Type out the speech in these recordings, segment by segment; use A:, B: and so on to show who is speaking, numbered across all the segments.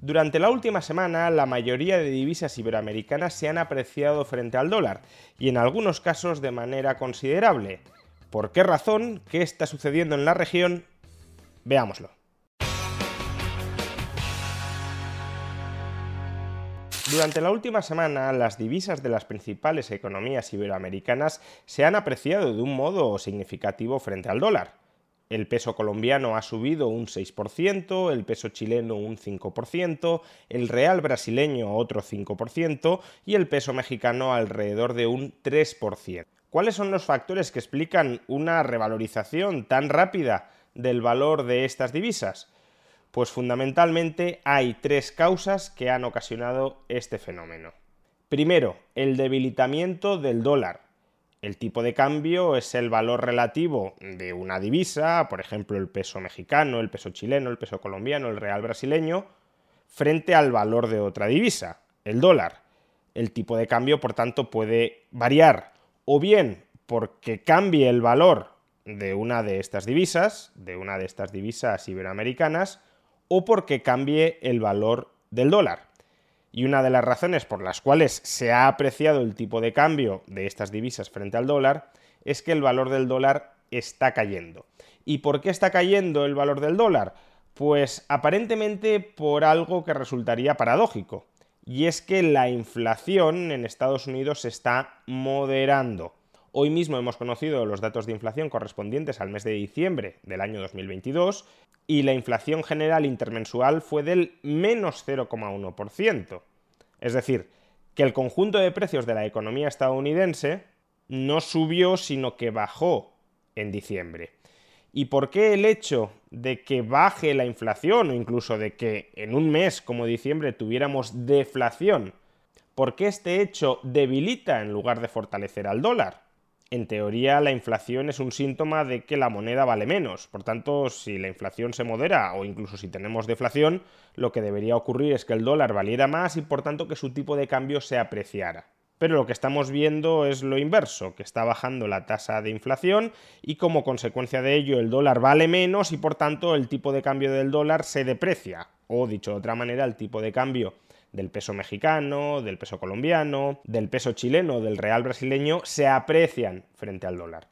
A: Durante la última semana, la mayoría de divisas iberoamericanas se han apreciado frente al dólar y en algunos casos de manera considerable. ¿Por qué razón? ¿Qué está sucediendo en la región? Veámoslo. Durante la última semana, las divisas de las principales economías iberoamericanas se han apreciado de un modo significativo frente al dólar. El peso colombiano ha subido un 6%, el peso chileno un 5%, el real brasileño otro 5% y el peso mexicano alrededor de un 3%. ¿Cuáles son los factores que explican una revalorización tan rápida del valor de estas divisas? Pues fundamentalmente hay tres causas que han ocasionado este fenómeno. Primero, el debilitamiento del dólar. El tipo de cambio es el valor relativo de una divisa, por ejemplo el peso mexicano, el peso chileno, el peso colombiano, el real brasileño, frente al valor de otra divisa, el dólar. El tipo de cambio, por tanto, puede variar o bien porque cambie el valor de una de estas divisas, de una de estas divisas iberoamericanas, o porque cambie el valor del dólar. Y una de las razones por las cuales se ha apreciado el tipo de cambio de estas divisas frente al dólar es que el valor del dólar está cayendo. ¿Y por qué está cayendo el valor del dólar? Pues aparentemente por algo que resultaría paradójico, y es que la inflación en Estados Unidos se está moderando. Hoy mismo hemos conocido los datos de inflación correspondientes al mes de diciembre del año 2022 y la inflación general intermensual fue del menos 0,1%. Es decir, que el conjunto de precios de la economía estadounidense no subió, sino que bajó en diciembre. ¿Y por qué el hecho de que baje la inflación o incluso de que en un mes como diciembre tuviéramos deflación? ¿Por qué este hecho debilita en lugar de fortalecer al dólar? En teoría la inflación es un síntoma de que la moneda vale menos. Por tanto, si la inflación se modera o incluso si tenemos deflación, lo que debería ocurrir es que el dólar valiera más y por tanto que su tipo de cambio se apreciara. Pero lo que estamos viendo es lo inverso, que está bajando la tasa de inflación y como consecuencia de ello el dólar vale menos y por tanto el tipo de cambio del dólar se deprecia. O dicho de otra manera, el tipo de cambio del peso mexicano, del peso colombiano, del peso chileno, del real brasileño, se aprecian frente al dólar.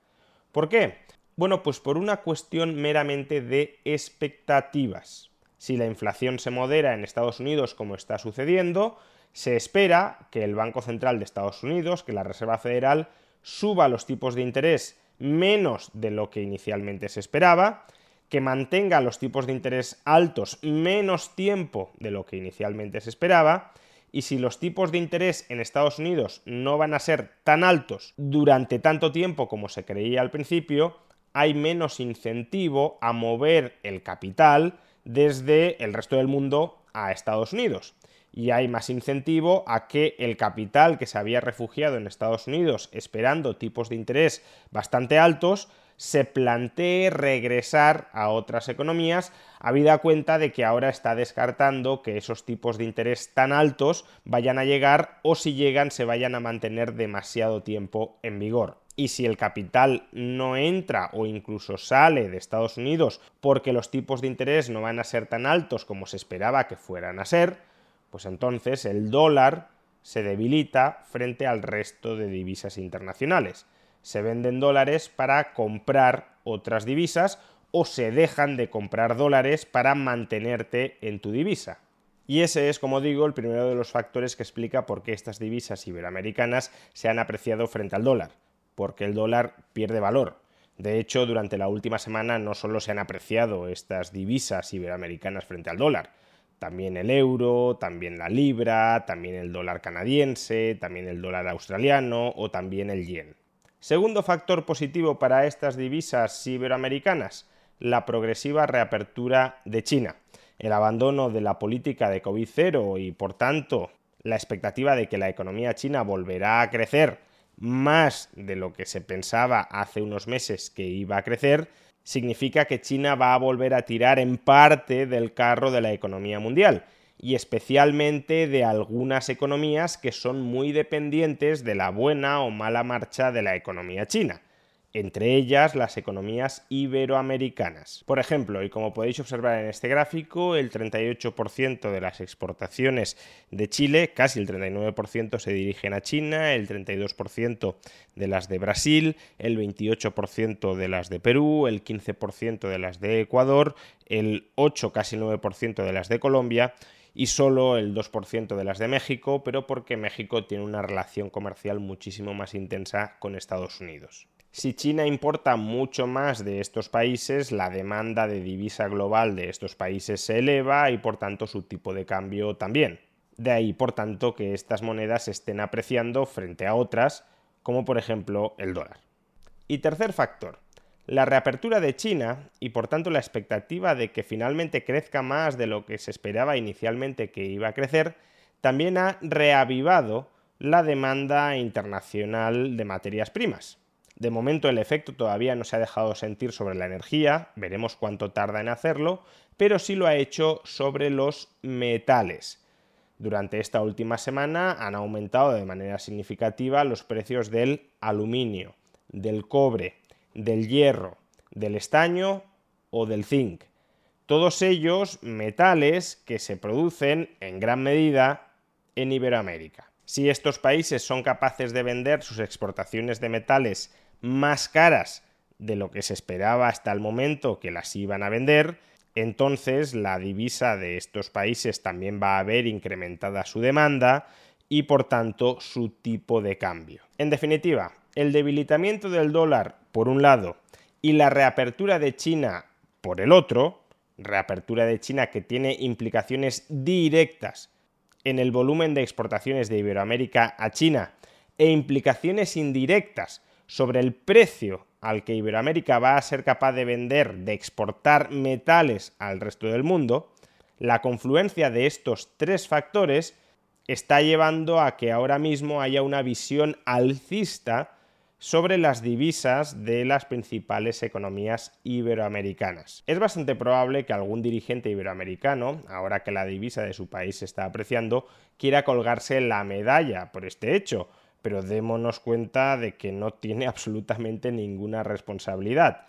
A: ¿Por qué? Bueno, pues por una cuestión meramente de expectativas. Si la inflación se modera en Estados Unidos como está sucediendo, se espera que el Banco Central de Estados Unidos, que la Reserva Federal, suba los tipos de interés menos de lo que inicialmente se esperaba, que mantenga los tipos de interés altos menos tiempo de lo que inicialmente se esperaba, y si los tipos de interés en Estados Unidos no van a ser tan altos durante tanto tiempo como se creía al principio, hay menos incentivo a mover el capital desde el resto del mundo a Estados Unidos. Y hay más incentivo a que el capital que se había refugiado en Estados Unidos esperando tipos de interés bastante altos, se plantee regresar a otras economías, habida cuenta de que ahora está descartando que esos tipos de interés tan altos vayan a llegar o si llegan se vayan a mantener demasiado tiempo en vigor. Y si el capital no entra o incluso sale de Estados Unidos porque los tipos de interés no van a ser tan altos como se esperaba que fueran a ser, pues entonces el dólar se debilita frente al resto de divisas internacionales se venden dólares para comprar otras divisas o se dejan de comprar dólares para mantenerte en tu divisa. Y ese es, como digo, el primero de los factores que explica por qué estas divisas iberoamericanas se han apreciado frente al dólar, porque el dólar pierde valor. De hecho, durante la última semana no solo se han apreciado estas divisas iberoamericanas frente al dólar, también el euro, también la libra, también el dólar canadiense, también el dólar australiano o también el yen. Segundo factor positivo para estas divisas iberoamericanas, la progresiva reapertura de China, el abandono de la política de COVID-0 y, por tanto, la expectativa de que la economía china volverá a crecer más de lo que se pensaba hace unos meses que iba a crecer, significa que China va a volver a tirar en parte del carro de la economía mundial y especialmente de algunas economías que son muy dependientes de la buena o mala marcha de la economía china entre ellas las economías iberoamericanas. Por ejemplo, y como podéis observar en este gráfico, el 38% de las exportaciones de Chile, casi el 39% se dirigen a China, el 32% de las de Brasil, el 28% de las de Perú, el 15% de las de Ecuador, el 8 casi 9% de las de Colombia y solo el 2% de las de México, pero porque México tiene una relación comercial muchísimo más intensa con Estados Unidos. Si China importa mucho más de estos países, la demanda de divisa global de estos países se eleva y por tanto su tipo de cambio también. De ahí, por tanto, que estas monedas se estén apreciando frente a otras, como por ejemplo el dólar. Y tercer factor, la reapertura de China y por tanto la expectativa de que finalmente crezca más de lo que se esperaba inicialmente que iba a crecer, también ha reavivado la demanda internacional de materias primas. De momento el efecto todavía no se ha dejado sentir sobre la energía, veremos cuánto tarda en hacerlo, pero sí lo ha hecho sobre los metales. Durante esta última semana han aumentado de manera significativa los precios del aluminio, del cobre, del hierro, del estaño o del zinc. Todos ellos metales que se producen en gran medida en Iberoamérica. Si estos países son capaces de vender sus exportaciones de metales más caras de lo que se esperaba hasta el momento que las iban a vender, entonces la divisa de estos países también va a ver incrementada su demanda y por tanto su tipo de cambio. En definitiva, el debilitamiento del dólar por un lado y la reapertura de China por el otro, reapertura de China que tiene implicaciones directas en el volumen de exportaciones de Iberoamérica a China e implicaciones indirectas sobre el precio al que Iberoamérica va a ser capaz de vender, de exportar metales al resto del mundo, la confluencia de estos tres factores está llevando a que ahora mismo haya una visión alcista sobre las divisas de las principales economías iberoamericanas. Es bastante probable que algún dirigente iberoamericano, ahora que la divisa de su país se está apreciando, quiera colgarse la medalla por este hecho, pero démonos cuenta de que no tiene absolutamente ninguna responsabilidad.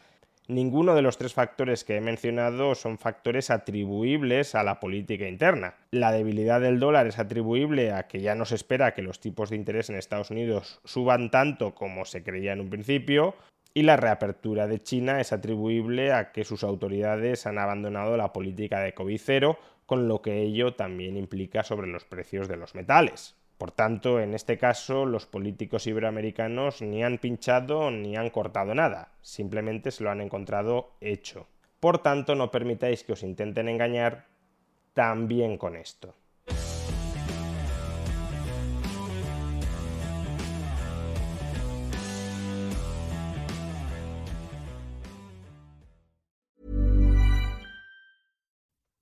A: Ninguno de los tres factores que he mencionado son factores atribuibles a la política interna. La debilidad del dólar es atribuible a que ya no se espera que los tipos de interés en Estados Unidos suban tanto como se creía en un principio, y la reapertura de China es atribuible a que sus autoridades han abandonado la política de COVID-0, con lo que ello también implica sobre los precios de los metales. Por tanto, en este caso, los políticos iberoamericanos ni han pinchado ni han cortado nada, simplemente se lo han encontrado hecho. Por tanto, no permitáis que os intenten engañar también con esto.